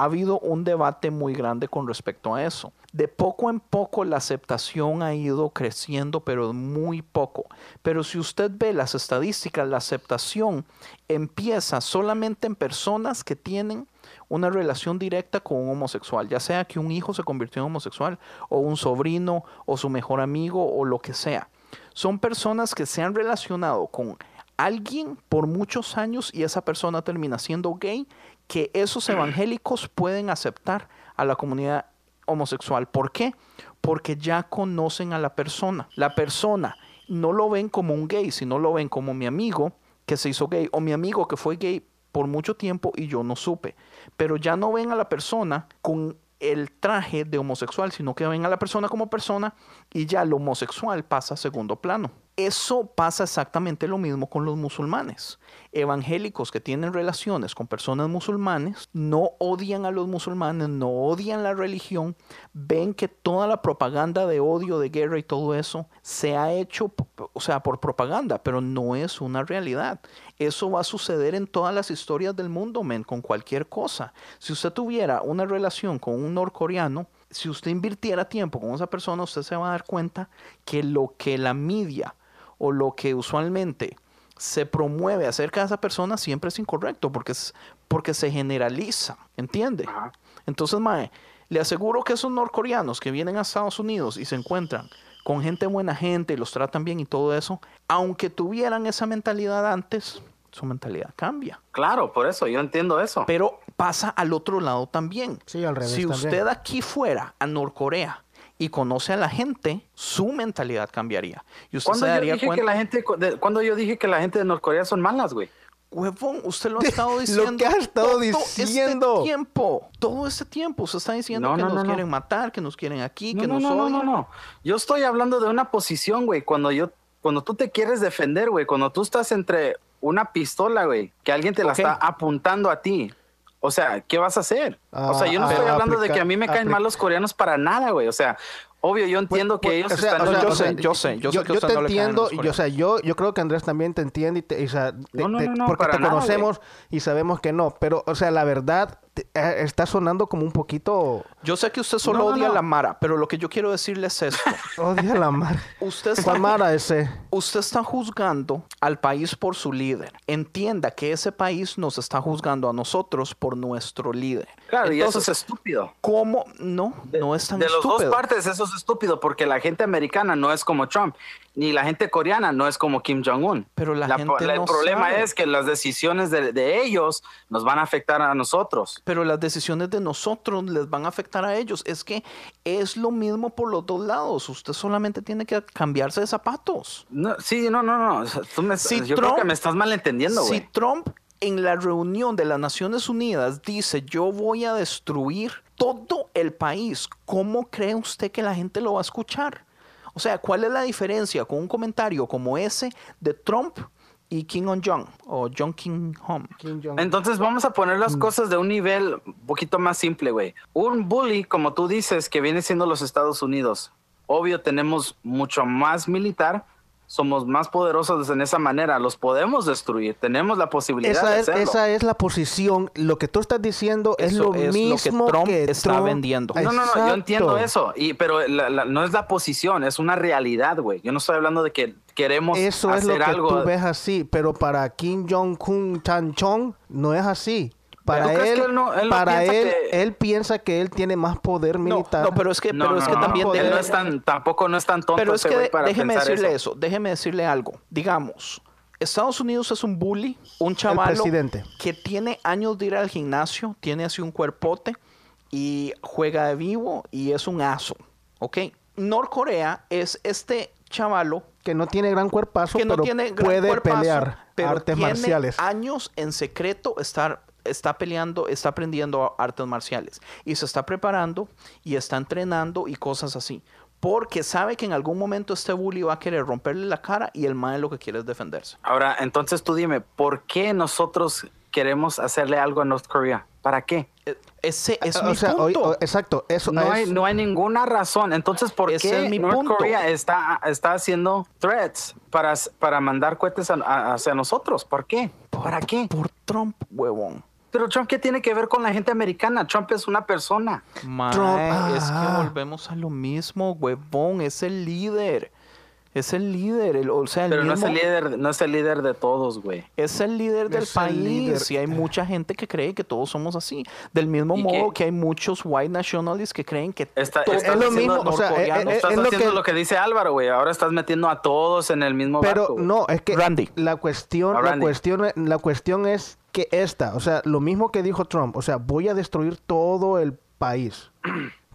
Ha habido un debate muy grande con respecto a eso. De poco en poco la aceptación ha ido creciendo, pero muy poco. Pero si usted ve las estadísticas, la aceptación empieza solamente en personas que tienen una relación directa con un homosexual, ya sea que un hijo se convirtió en homosexual, o un sobrino, o su mejor amigo, o lo que sea. Son personas que se han relacionado con alguien por muchos años y esa persona termina siendo gay, que esos evangélicos pueden aceptar a la comunidad homosexual. ¿Por qué? Porque ya conocen a la persona. La persona no lo ven como un gay, sino lo ven como mi amigo que se hizo gay o mi amigo que fue gay por mucho tiempo y yo no supe. Pero ya no ven a la persona con el traje de homosexual, sino que ven a la persona como persona y ya lo homosexual pasa a segundo plano. Eso pasa exactamente lo mismo con los musulmanes. Evangélicos que tienen relaciones con personas musulmanes no odian a los musulmanes, no odian la religión, ven que toda la propaganda de odio, de guerra y todo eso se ha hecho, o sea, por propaganda, pero no es una realidad. Eso va a suceder en todas las historias del mundo, men, con cualquier cosa. Si usted tuviera una relación con un norcoreano, si usted invirtiera tiempo con esa persona, usted se va a dar cuenta que lo que la media o lo que usualmente se promueve acerca de esa persona siempre es incorrecto porque, es, porque se generaliza, ¿entiende? Ajá. Entonces, Mae, le aseguro que esos norcoreanos que vienen a Estados Unidos y se encuentran con gente buena gente y los tratan bien y todo eso, aunque tuvieran esa mentalidad antes, su mentalidad cambia. Claro, por eso, yo entiendo eso. Pero pasa al otro lado también. Sí, al revés Si también. usted aquí fuera a Norcorea y conoce a la gente, su mentalidad cambiaría. Y usted se daría dije cuenta. que la gente, cuando yo dije que la gente de Norcorea son malas, güey. Huevón, usted lo ha estado Lo diciendo. que ha estado todo diciendo. Este tiempo. Todo este tiempo. Usted está diciendo No, que no, nos no, no. quieren matar, que nos quieren aquí, que no, nos no, no, odian. no, no. Yo estoy hablando de una posición, güey. Cuando yo, cuando tú te quieres defender, güey, cuando tú estás entre una pistola, güey, que alguien te la está apuntando a ti. O sea, ¿qué vas a hacer? o sea, yo no Ah, estoy ah, hablando de que a mí me caen mal los coreanos para nada, güey. O sea, obvio, yo entiendo que Pues, ellos o sea, están... o sea, yo sé, yo sé, yo sé que a usted te no entiendo, yo, o sea, yo, yo creo que Andrés también te entiende, y te- y, o sea, te- No, no, te- no, no, porque te nada, conocemos y sabemos que no, pero, o sea, la verdad te- eh, está sonando como un poquito Yo sé que usted solo odia no. a la Mara, pero lo que yo quiero decirle es esto. odia la mar. Usted está, ¿Cuál Mara ese? usted está juzgando al país por su líder. Entienda que ese país nos está juzgando a nosotros por nuestro líder. Claro, y eso Entonces, es estúpido. ¿Cómo? No, no es tan de las estúpido. dos partes eso es estúpido porque la gente americana no es como Trump ni la gente coreana no es como Kim Jong-un. Pero la gente el no problema sabe. es que las decisiones de, de ellos nos van a afectar a nosotros. pero las decisiones de nosotros les van a afectar a ellos. Es que es lo mismo por los dos lados. Usted solamente tiene que cambiarse de zapatos. No, sí, no, no, no. Tú me- Si yo Trump- creo que me estás malentendiendo, Si. Trump en la reunión de las Naciones Unidas dice yo voy a destruir todo el país, ¿cómo cree usted que la gente lo va a escuchar? O sea, ¿cuál es la diferencia con un comentario como ese de Trump y Kim Jong o John Kim Jong. Entonces vamos a poner Mm. las cosas de un nivel un poquito más simple, güey. Un bully, como tú dices, que viene siendo los Estados Unidos. Obvio, tenemos mucho más militar, somos más poderosos en esa manera, los podemos destruir, tenemos la posibilidad Esa de es, hacerlo. esa es la posición. Lo que tú estás diciendo es lo es lo que mismo Trump está Trump- vendiendo. No, no, no, yo entiendo eso, y, pero la- la- no es la posición, es una realidad, güey. Yo no estoy hablando de que queremos Eso es hacer lo que algo. tú ves así, pero para Kim Jong-un Chan Chong no es así. Para ¿Tú crees él, que él no- él no para piensa él, que- él piensa que él tiene más poder militar. no, pero es que, No, pero no, es que no, también él debe- no es tan, tampoco no es tan tonto Pero es ese que para déjeme decirle eso. eso. déjeme decirle algo. Digamos, Estados Unidos es un bully, un chaval presidente. que tiene años de ir al gimnasio, tiene así un cuerpote y juega de vivo y es un aso, ¿ok? Norcorea es este chavalo que no tiene gran cuerpazo, que no pero tiene gran puede cuerpazo, pelear pero artes tiene marciales. años en secreto estar está peleando, está aprendiendo artes marciales y se está preparando y está entrenando y cosas así. Porque sabe que en algún momento este bully va a querer romperle la cara y el mae lo que quiere es defenderse. Ahora, entonces tú dime, ¿por qué nosotros queremos hacerle algo a North Korea? ¿Para qué? E- Ese es o mi sea, punto. exacto, eso No hay, no hay ninguna razón. Entonces, ¿por qué es mi North punto. Korea está, está haciendo threats para, para mandar cohetes a- a- hacia nosotros? ¿Por qué? ¿Para qué? Por Trump, huevón. Pero Trump, ¿qué tiene que ver con la gente americana? Trump es una persona. Mae, Trump, es que ah. volvemos a lo mismo, huevón. Es el líder. Es el líder. el- o sea, el Pero no es el líder, no es el líder de todos, güey. Es el líder del Es país líder. y hay mucha gente que cree que todos somos así. Del mismo ¿Y modo qué? que hay muchos white nationalists que creen que estás Es lo haciendo- mismo, o sea, eh, eh, Estás es lo haciendo que- lo que dice Álvaro, güey. Ahora estás metiendo a todos en el mismo Pero barco, no, es que Randy. la cuestión, la cuestión, la cuestión es que esta, o sea, lo mismo que dijo Trump, o sea, voy a destruir todo el país.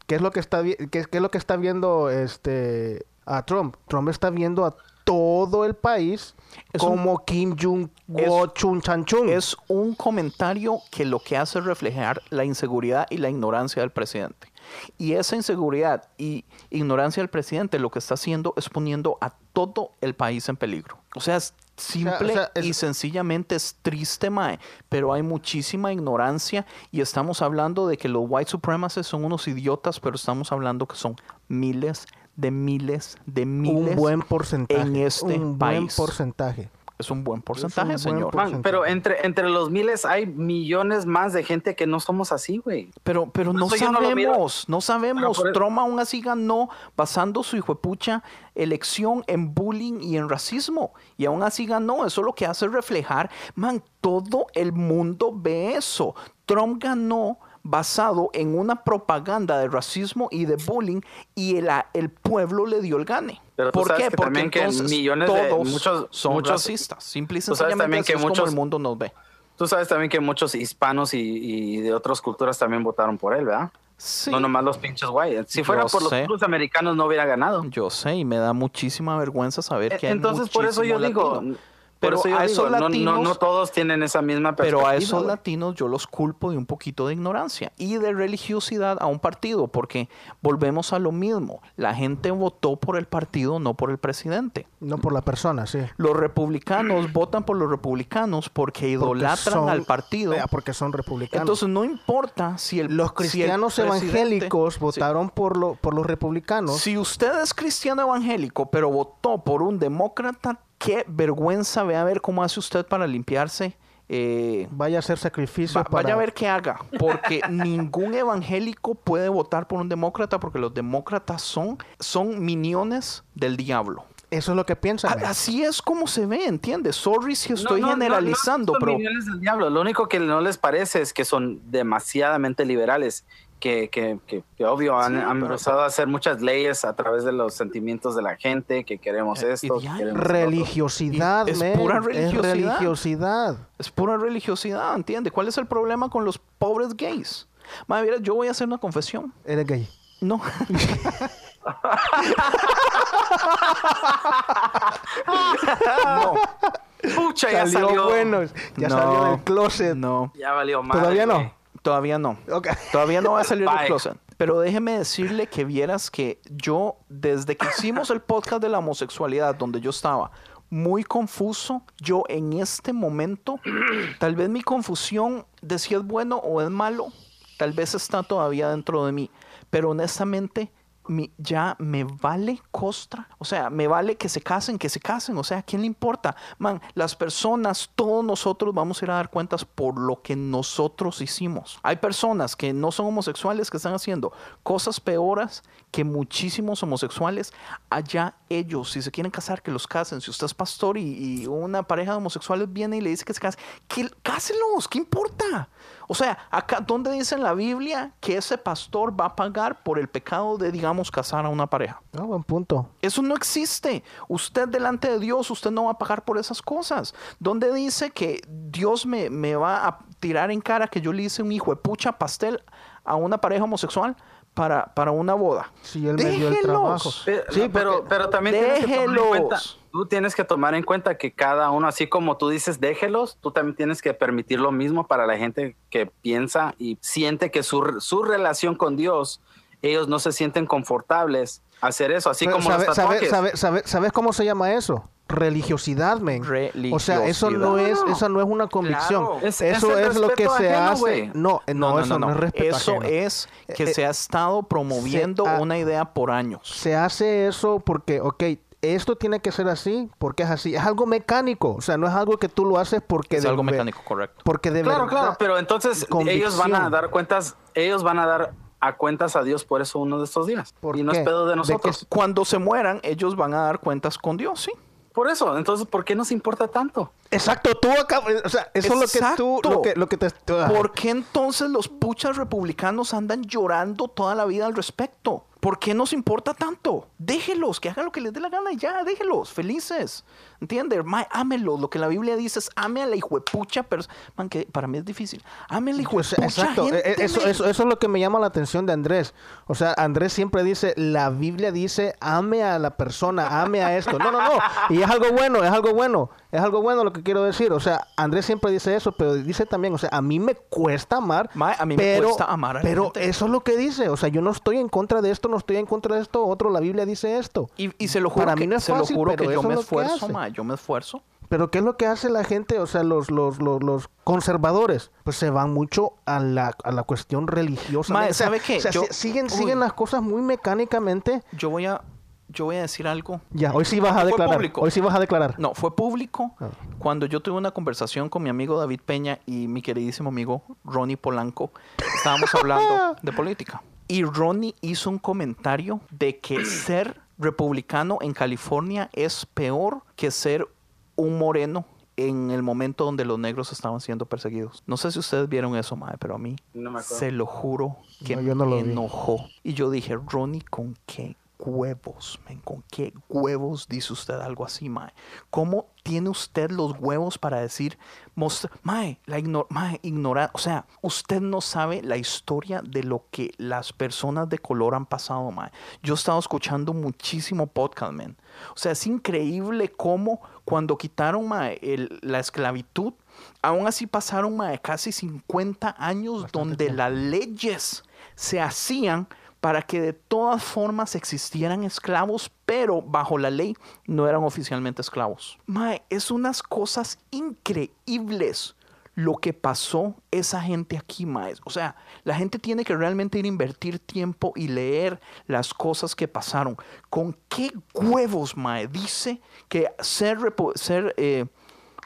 ¿Qué es lo que está qué es lo que está viendo este a Trump? Trump está viendo a todo el país Es un- como Kim Jong Un Chun Chan Chun. es un comentario que lo que hace es reflejar la inseguridad y la ignorancia del presidente. Y esa inseguridad y ignorancia del presidente lo que está haciendo es poniendo a todo el país en peligro. O sea, es simple sea, es- y sencillamente es triste, Mae, pero hay muchísima ignorancia y estamos hablando de que los white supremacists son unos idiotas, pero estamos hablando que son miles de miles de miles un buen porcentaje. en este un país. buen porcentaje. Es un buen porcentaje, señor. Man, pero entre, entre los miles hay millones más de gente que no somos así, güey. Pero, pero no yo no sabemos, no, sabemos. Por- Trump aún así ganó basando su hijuepucha elección en bullying y en racismo. Y aún así ganó. Eso lo que hace es reflejar, man, todo el mundo ve eso. Trump ganó basado en una propaganda de racismo y de bullying y el, el pueblo le dio el gane. Pero ¿Por qué? que Porque también que millones de- todos muchos- son muchos- racistas. Simple y también que es como muchos- el mundo nos ve. Tú sabes también que muchos hispanos y, y de otras culturas también votaron por él, ¿verdad? Sí. No nomás los pinches guay. Si fuera Yo por los americanos no hubiera ganado. Yo sé y me da muchísima vergüenza saber que hay E, Entonces por eso yo digo, Pero eso a digo, esos no- no, latinos- no todos tienen esa misma Pero perspectiva. a esos latinos yo los culpo de un poquito de ignorancia y de religiosidad a un partido, porque volvemos a lo mismo. La gente votó por el partido, no por el presidente. No por la persona, sí. Los republicanos votan por los republicanos porque Porque idolatran son- al partido. eh, Porque son republicanos. Entonces no importa si el los si el cristianos evangélicos Sí. votaron por, lo, por los republicanos. Si usted es cristiano evangélico, pero votó por un demócrata, qué vergüenza ve a ver cómo hace usted para limpiarse. eh, Vaya a hacer sacrificio Va- para... Vaya a ver qué haga, porque ningún evangélico puede votar por un demócrata porque los demócratas son, son miniones del diablo. Eso es lo que piensan. Así es como se ve, ¿entiendes? Sorry si estoy No, no, no, generalizando, no son pero del diablo. Lo único que no les parece es que son demasiadamente liberales. Que, que, que, que obvio han, Sí, han empezado a hacer muchas leyes a través de los sentimientos de la gente, que queremos Eh, esto, que queremos. Religiosidad, es pura es religiosidad. religiosidad. es pura religiosidad, ¿entiendes? ¿Cuál es el problema con los pobres gays? Madre, mira, yo voy a hacer una confesión. Eres gay. No. no. Pucha, ya Salió, salió. bueno. Ya No, salió del closet. No. Ya valió madre, ¿Todavía no? Todavía no. Ok. Todavía no va a salir del closet. Pero déjeme decirle que vieras que yo, desde que hicimos el podcast de la homosexualidad, donde yo estaba muy confuso, yo en este momento, tal vez mi confusión de si es bueno o es malo, tal vez está todavía dentro de mí. Pero honestamente, ya me vale costra. O sea, me vale que se casen, que se casen. O sea, ¿a quién le importa? Man, las personas, todos nosotros vamos a ir a dar cuentas por lo que nosotros hicimos. Hay personas que no son homosexuales que están haciendo cosas peores que muchísimos homosexuales. Allá ellos, si se quieren casar, que los casen. Si usted es pastor y, y una pareja de homosexuales viene y le dice que se casen, que cásenlos, ¿qué importa? O sea, acá, ¿dónde dice en la Biblia que ese pastor va a pagar por el pecado de, digamos, casar a una pareja? Ah, buen punto. Eso no existe. Usted delante de Dios, usted no va a pagar por esas cosas. ¿Dónde dice que Dios me, me va a tirar en cara que yo le hice un hijo de pucha pastel a una pareja homosexual para, para una boda? Si él me dio el Déjelos. trabajo. Pero, Sí, pero, pero también tienes que tomar en cuenta, Déjelos. Tú tienes que tomar en cuenta que cada uno, así como tú dices, déjelos, tú también tienes que permitir lo mismo para la gente que piensa y siente que su, su relación con Dios, ellos no se sienten confortables hacer eso, así Pero como ¿sabe- los sabe- sabe- sabe- ¿Sabes cómo se llama eso? Religiosidad, men. O sea, eso no es, Religiosidad. esa no es una convicción. Claro. Es- es eso es, lo que se ajeno, hace. No, eh, no, eso no, es respeto Eso ajeno. es que Eh, se ha estado promoviendo ha- una idea por años. Se hace eso porque, ok, esto tiene que ser así porque es así. Es algo mecánico. O sea, no es algo que tú lo haces porque Es de algo mecánico, correcto. Porque de Claro, verdad- claro, pero entonces ellos van a dar cuentas, ellos van a dar a cuentas a Dios por eso uno de estos días. ¿Por y no qué? es pedo de ¿De nosotros. Cuando se mueran, ellos van a dar cuentas con Dios, sí. Por eso, entonces, ¿por qué nos importa tanto? Exacto, tú acabas, o sea, eso es lo que tú, lo que, lo que te... ¿Por qué entonces los puchas republicanos andan llorando toda la vida al respecto? ¿Por qué nos importa tanto? Déjelos, que hagan lo que les dé la gana y ya, déjelos, felices. ¿Entiendes? Mae, ámelos. Lo que la Biblia dice es ame a la hijuepucha persona. Man, que para mí es difícil. Ame a la hijuepucha exacto, gente, e- e- eso, eso, eso es lo que me llama la atención de Andrés. O sea, Andrés siempre dice, la Biblia dice, ame a la persona, ame a esto. No, no, no. Y es algo bueno, es algo bueno, es algo bueno lo que quiero decir. O sea, Andrés siempre dice eso, pero dice también, o sea, a mí me cuesta amar, Mae, a mí me pero, cuesta amar a la pero gente. eso es lo que dice. O sea, yo no estoy en contra de esto, no estoy en contra de esto, otro, la Biblia dice esto. Y, y se lo juro, Para que, mí no es se lo fácil, juro pero que yo me lo esfuerzo, yo me esfuerzo. Pero ¿qué es lo que hace la gente? O sea, los, los, los, los conservadores, pues se van mucho a la, a la cuestión religiosa. Mae, O sea, ¿sabe qué? o sea, Yo- si- siguen, Uy. siguen las cosas muy mecánicamente. Yo voy a, yo voy a decir algo. Ya, hoy sí vas a Fue declarar. público. Hoy sí vas a declarar. No, fue público Ah. cuando yo tuve una conversación con mi amigo David Peña y mi queridísimo amigo Ronnie Polanco. Estábamos hablando de política. Y Ronnie hizo un comentario de que ser republicano en California es peor que ser un moreno en el momento donde los negros estaban siendo perseguidos. No sé si ustedes vieron eso, mae, pero a mí No se lo juro que No, yo no lo me vi. enojó. Y yo dije, Ronnie, ¿con qué huevos, men? ¿Con qué huevos dice usted algo así, mae? ¿Cómo tiene usted los huevos para decir, mostra- mae, la igno- mae, ignorar, o sea, usted no sabe la historia de lo que las personas de color han pasado, mae. Yo he estado escuchando muchísimo podcast, man. O sea, es increíble cómo cuando quitaron, mae, el- la esclavitud, aún así pasaron, mae, casi 50 años donde las leyes se hacían para que de todas formas existieran esclavos, pero bajo la ley no eran oficialmente esclavos. Mae, es unas cosas increíbles lo que pasó esa gente aquí, mae. O sea, la gente tiene que realmente ir a invertir tiempo y leer las cosas que pasaron. ¿Con qué huevos, mae? Dice que ser, eh,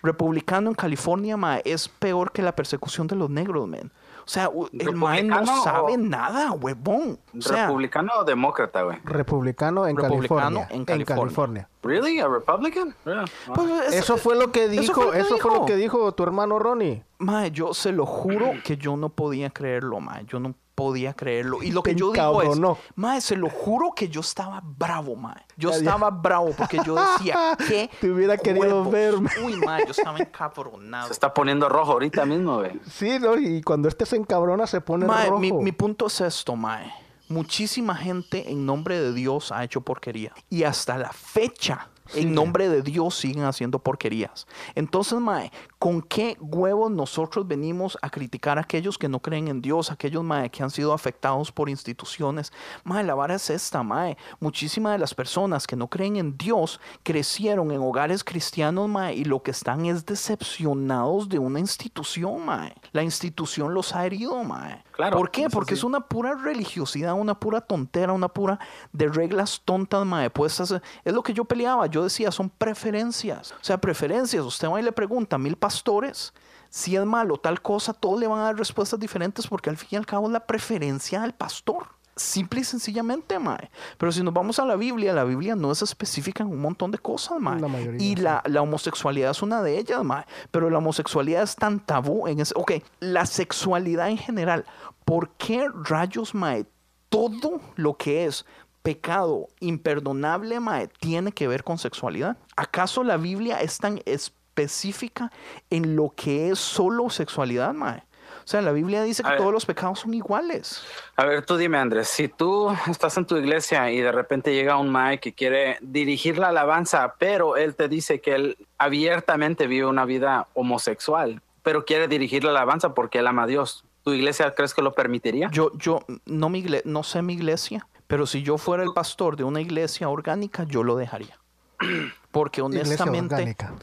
republicano en California, mae, es peor que la persecución de los negros, man. O sea, el mae no ¿Republicano sabe o- nada, huevón. O sea, ¿Republicano o demócrata, güey? Republicano en Republicano California. en En California. California. ¿Really? ¿A Republican? Yeah. Pues, es- Eso fue lo que eso dijo, fue lo que eso fue lo dijo. que dijo tu hermano Ronnie. Mae, yo se lo juro que yo no podía creerlo, mae. Yo no podía creerlo. Y lo que yo digo es, mae, se lo juro que yo estaba bravo, mae. Yo estaba bravo porque yo decía, ¿qué? Te hubiera querido verme. Uy, mae, yo estaba encabronado. Se está poniendo rojo ahorita mismo, güey. Sí, ¿no? Y cuando este se encabrona se pone Mae, rojo. mi, mi punto es esto, mae. Muchísima gente en nombre de Dios ha hecho porquería. Y hasta la fecha, en nombre de Dios, siguen haciendo porquerías. Entonces, mae, ¿con qué huevos nosotros venimos a criticar a aquellos que no creen en Dios? Aquellos, mae, que han sido afectados por instituciones. Mae, la vara es esta, mae. Muchísimas de las personas que no creen en Dios crecieron en hogares cristianos, mae, y lo que están es decepcionados de una institución, mae. La institución los ha herido, mae. Claro, ¿Por qué? Porque sí. es una pura religiosidad, una pura tontera, una pura de reglas tontas, mae. Pues es, es lo que yo peleaba. Yo decía, son preferencias. O sea, preferencias. Usted va y le pregunta a mil pastores si es malo tal cosa, todos le van a dar respuestas diferentes porque al fin y al cabo es la preferencia del pastor. Simple y sencillamente, mae. Pero si nos vamos a la Biblia, la Biblia no es específica en un montón de cosas, mae. La mayoría, y sí. la, la homosexualidad es una de ellas, mae. Pero la homosexualidad es tan tabú en ese... Ok, la sexualidad en general. ¿Por qué rayos, mae? Todo lo que es pecado imperdonable, mae, tiene que ver con sexualidad. ¿Acaso la Biblia es tan específica en lo que es solo sexualidad, mae? O sea, la Biblia dice que ver. todos los pecados son iguales. A ver, tú dime, Andrés, si tú estás en tu iglesia y de repente llega un Mike que quiere dirigir la alabanza, pero él te dice que él abiertamente vive una vida homosexual, pero quiere dirigir la alabanza porque él ama a Dios, ¿tu iglesia crees que lo permitiría? Yo, yo no, mi igle- no sé mi iglesia, pero si yo fuera el pastor de una iglesia orgánica, yo lo dejaría. Porque Iglesia honestamente, orgánica.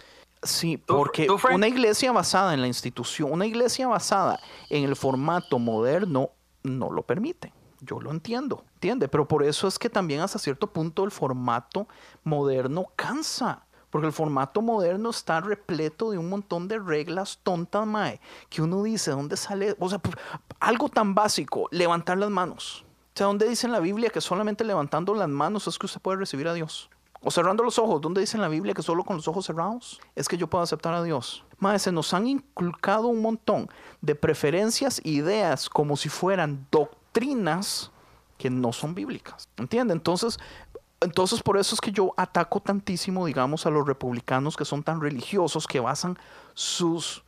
Sí, ¿Tú- porque tú, una iglesia basada en la institución, una iglesia basada en el formato moderno, no lo permite. Yo lo entiendo, ¿entiende? Pero por eso es que también hasta cierto punto el formato moderno cansa. Porque el formato moderno está repleto de un montón de reglas tontas, mae, que uno dice, ¿dónde sale? O sea, por- algo tan básico, levantar las manos. O sea, ¿dónde dice en la Biblia que solamente levantando las manos es que usted puede recibir a Dios? O cerrando los ojos, ¿dónde dice en la Biblia que solo con los ojos cerrados es que yo puedo aceptar a Dios? Mae, se nos han inculcado un montón de preferencias, ideas, como si fueran doctrinas que no son bíblicas. ¿Entiende? Entonces, entonces por eso es que yo ataco tantísimo, digamos, a los republicanos que son tan religiosos, que basan sus...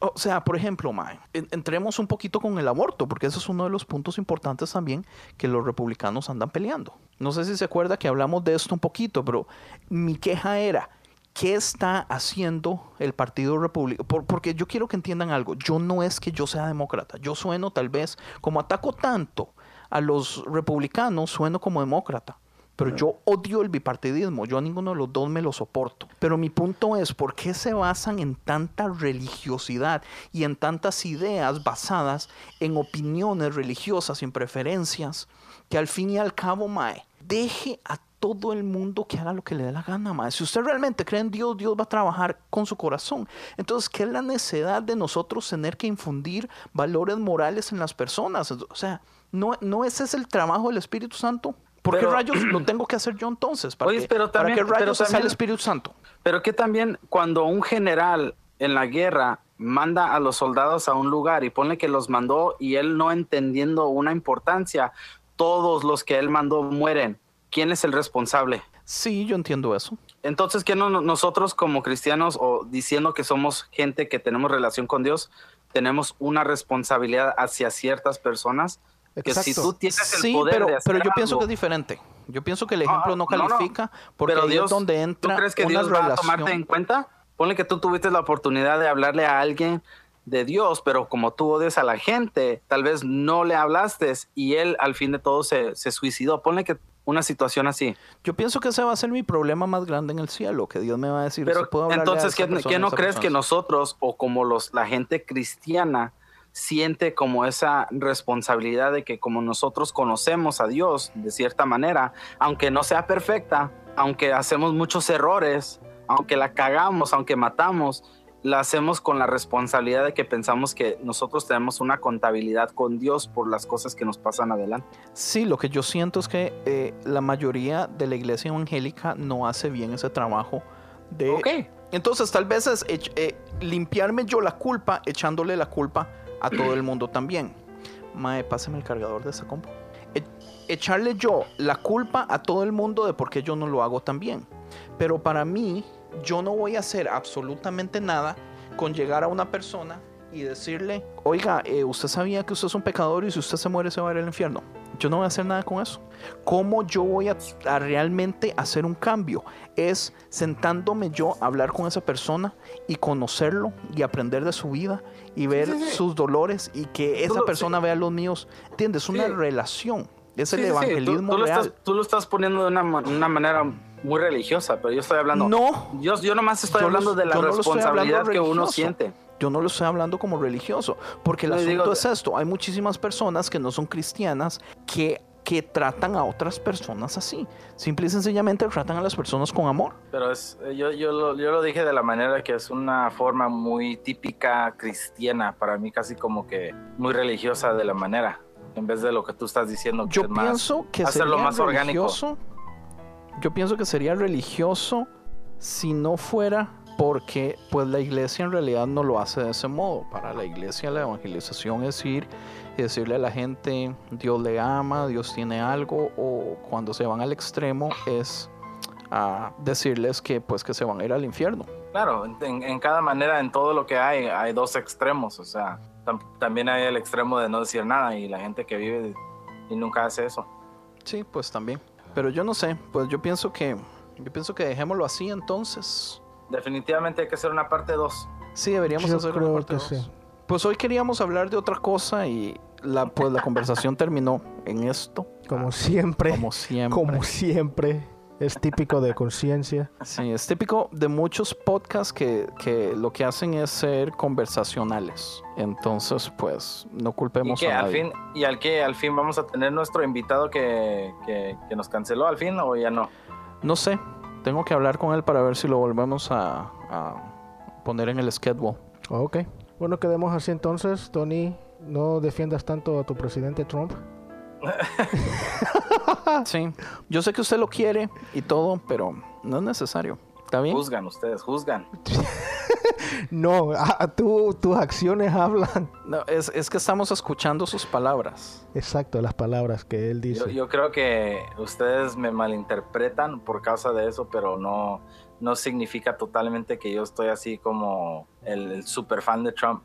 O sea, por ejemplo, entremos un poquito con el aborto, porque ese es uno de los puntos importantes también que los republicanos andan peleando. No sé si se acuerda que hablamos de esto un poquito, pero mi queja era, ¿qué está haciendo el Partido Republicano? porque yo quiero que entiendan algo, yo no es que yo sea demócrata, yo sueno tal vez, como ataco tanto a los republicanos, sueno como demócrata. Pero yo odio el bipartidismo, yo a ninguno de los dos me lo soporto. Pero mi punto es, ¿por qué se basan en tanta religiosidad y en tantas ideas basadas en opiniones religiosas y en preferencias que al fin y al cabo, Mae, deje a todo el mundo que haga lo que le dé la gana, Mae? Si usted realmente cree en Dios, Dios va a trabajar con su corazón. Entonces, ¿qué es la necesidad de nosotros tener que infundir valores morales en las personas? O sea, ¿no, no ese es el trabajo del Espíritu Santo? ¿Por Pero- qué rayos lo tengo que hacer yo entonces? ¿Para, Oye, qué, pero ¿para también- qué pero rayos está el Espíritu Santo? Pero que también cuando un general en la guerra manda a los soldados a un lugar y pone que los mandó y él no entendiendo una importancia, todos los que él mandó mueren. ¿Quién es el responsable? Sí, yo entiendo eso. Entonces, ¿qué no, nosotros como cristianos o diciendo que somos gente que tenemos relación con Dios, tenemos una responsabilidad hacia ciertas personas? Que si Exacto. tú tienes el Sí, poder pero, de hacer pero yo pienso que es diferente. Yo pienso que el Ah, ejemplo no no, no. califica porque Pero es donde entra ¿Tú crees que una Dios va a tomarte en cuenta? Ponle que tú tuviste la oportunidad de hablarle a alguien de Dios, pero como tú odias a la gente, tal vez no le hablaste y él al fin de todo se, se suicidó. Ponle que una situación así. Yo pienso que ese va a ser mi problema más grande en el cielo, que Dios me va a decir, Pero "Usted puede hablarle a entonces, ¿qué, no crees que persona". nosotros o como los, la gente cristiana siente como esa responsabilidad de que como nosotros conocemos a Dios de cierta manera, aunque no sea perfecta, aunque hacemos muchos errores, aunque la cagamos, aunque matamos, la hacemos con la responsabilidad de que pensamos que nosotros tenemos una contabilidad con Dios por las cosas que nos pasan adelante. Sí, lo que yo siento es que eh, la mayoría de la iglesia evangélica no hace bien ese trabajo de... Ok. Entonces tal vez es eh, limpiarme yo la culpa echándole la culpa a todo el mundo también. Mae, pásame el cargador de esa compu. E- echarle yo la culpa a todo el mundo de por qué yo no lo hago tan bien. Pero para mí, yo no voy a hacer absolutamente nada con llegar a una persona y decirle, oiga, eh, usted sabía que usted es un pecador y si usted se muere se va a ir al infierno. Yo no voy a hacer nada con eso. ¿Cómo yo voy a, a realmente hacer un cambio? Es sentándome yo a hablar con esa persona y conocerlo y aprender de su vida y ver sí, sí. sus dolores y que esa lo- persona vea los míos. ¿Entiendes? Una Sí. relación. Es Sí, el sí, sí. Tú- evangelismo tú, lo real. estás, tú lo estás poniendo de una, una manera muy religiosa, pero yo estoy hablando... No. Yo, yo nomás estoy Yo hablando lo- de la no lo responsabilidad hablando que uno siente. Yo no lo estoy hablando como religioso, porque el No, asunto digo- es esto. Hay muchísimas personas que no son cristianas que, que tratan a otras personas así. Simple y sencillamente tratan a las personas con amor. Pero es, yo, yo, lo, yo lo dije de la manera que es una forma muy típica cristiana, para mí casi como que muy religiosa de la manera, en vez de lo que tú estás diciendo. Que Yo es más, que hacerlo sería más orgánico. religioso. Yo pienso que sería religioso si no fuera porque pues la iglesia en realidad no lo hace de ese modo. Para la iglesia la evangelización es ir y decirle a la gente Dios le ama, Dios tiene algo o cuando se van al extremo es a decirles que pues que se van a ir al infierno. Claro, en, en cada manera, en todo lo que hay, hay dos extremos, o sea, tam- también hay el extremo de no decir nada y la gente que vive y nunca hace eso. Sí, pues también. Pero yo no sé, pues yo pienso que yo pienso que dejémoslo así entonces. Definitivamente hay que hacer una parte 2. Sí, deberíamos Yo hacer una parte que dos. sí. Pues hoy queríamos hablar de otra cosa y la pues la conversación terminó en esto, Como siempre. como siempre. Como siempre. Es típico de conciencia. Sí, es típico de muchos podcasts que, que lo que hacen es ser conversacionales. Entonces, pues, no Y culpemos que a al nadie. fin, y al que al fin vamos a tener nuestro invitado que, que, que nos canceló al fin o ya no. No sé, tengo que hablar con él para ver si lo volvemos a, a poner en el schedule. Ok. Bueno, quedemos así entonces. Tony, no defiendas tanto a tu presidente Trump. Sí, yo sé que usted lo quiere y todo, pero no es necesario. Juzgan ustedes, juzgan. No, ah, tú, tus acciones hablan. No, es, es que estamos escuchando sus palabras. Exacto, las palabras que él dice. Yo, yo creo que ustedes me malinterpretan por causa de eso, pero no, no significa totalmente que yo estoy así como el, el super fan de Trump.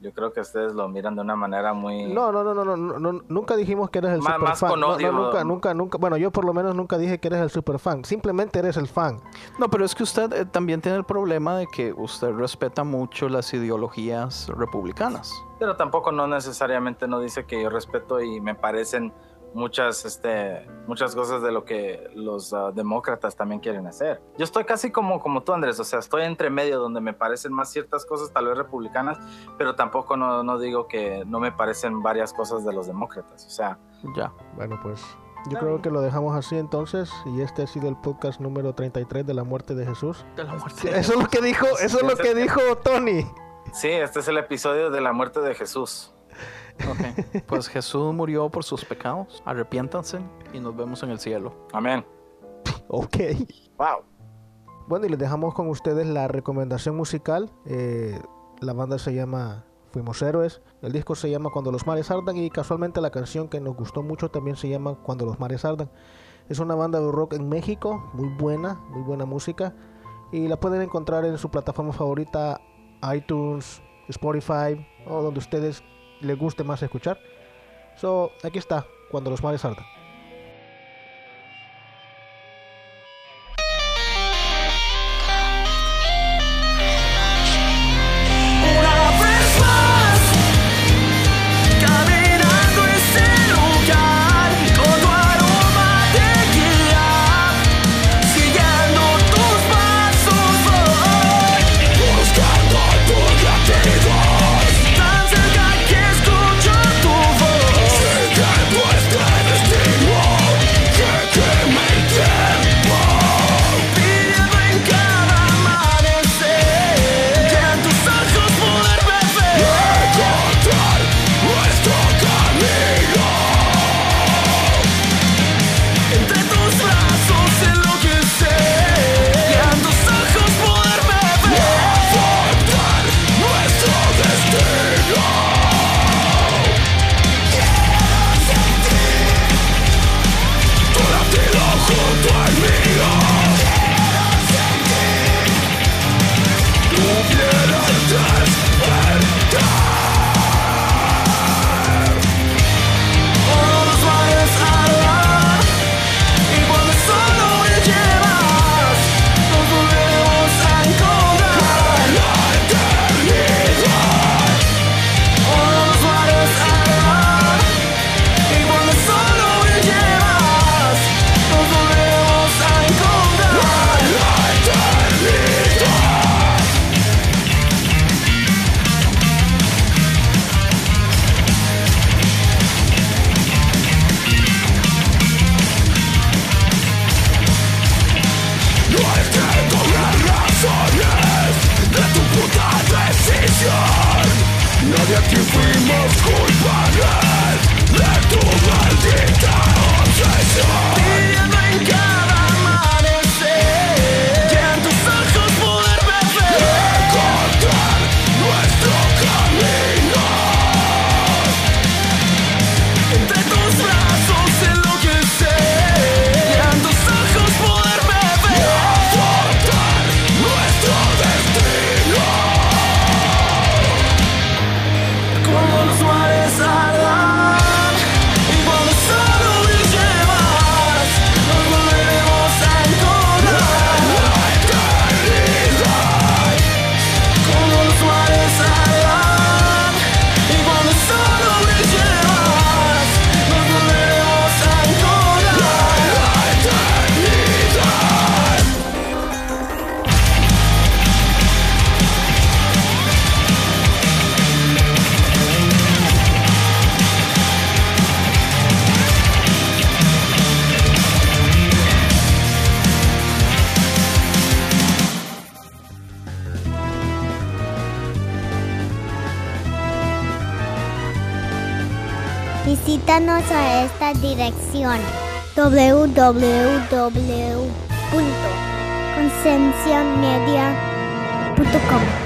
Yo creo que ustedes lo miran de una manera muy... No, no, no, no, no, nunca dijimos que eres el Más- super más fan. con No, nunca, nunca, nunca. Bueno, yo por lo menos nunca dije que eres el super fan. Simplemente eres el fan. No, pero es que usted eh, también tiene el problema de que usted respeta mucho las ideologías republicanas. Pero tampoco no necesariamente no dice que yo respeto y me parecen muchas, este, muchas cosas de lo que los ah, demócratas también quieren hacer. Yo estoy casi como, como tú, Andrés, o sea, estoy entre medio donde me parecen más ciertas cosas tal vez republicanas, pero tampoco no, no digo que no me parecen varias cosas de los demócratas. O sea, Ya. Bueno, pues yo creo que lo dejamos así entonces. Y este ha sido el podcast número 33 de la muerte de Jesús. De la muerte. Sí, Eso es lo que dijo, eso es lo que dijo Tony. sí, este es el episodio de la muerte de Jesús. Ok. Pues Jesús murió por sus pecados. Arrepiéntanse y nos vemos en el cielo. Amén. Ok. Wow. Bueno, y les dejamos con ustedes la recomendación musical. Eh, la banda se llama Fuimos Héroes. El disco se llama Cuando los mares ardan y casualmente la canción que nos gustó mucho también se llama Cuando los mares ardan. Es una banda de rock en México, muy buena, muy buena música. Y la pueden encontrar en su plataforma favorita, iTunes, Spotify o donde ustedes les guste más escuchar. So, aquí está, Cuando los mares ardan. A esta dirección www.concienciamedia.com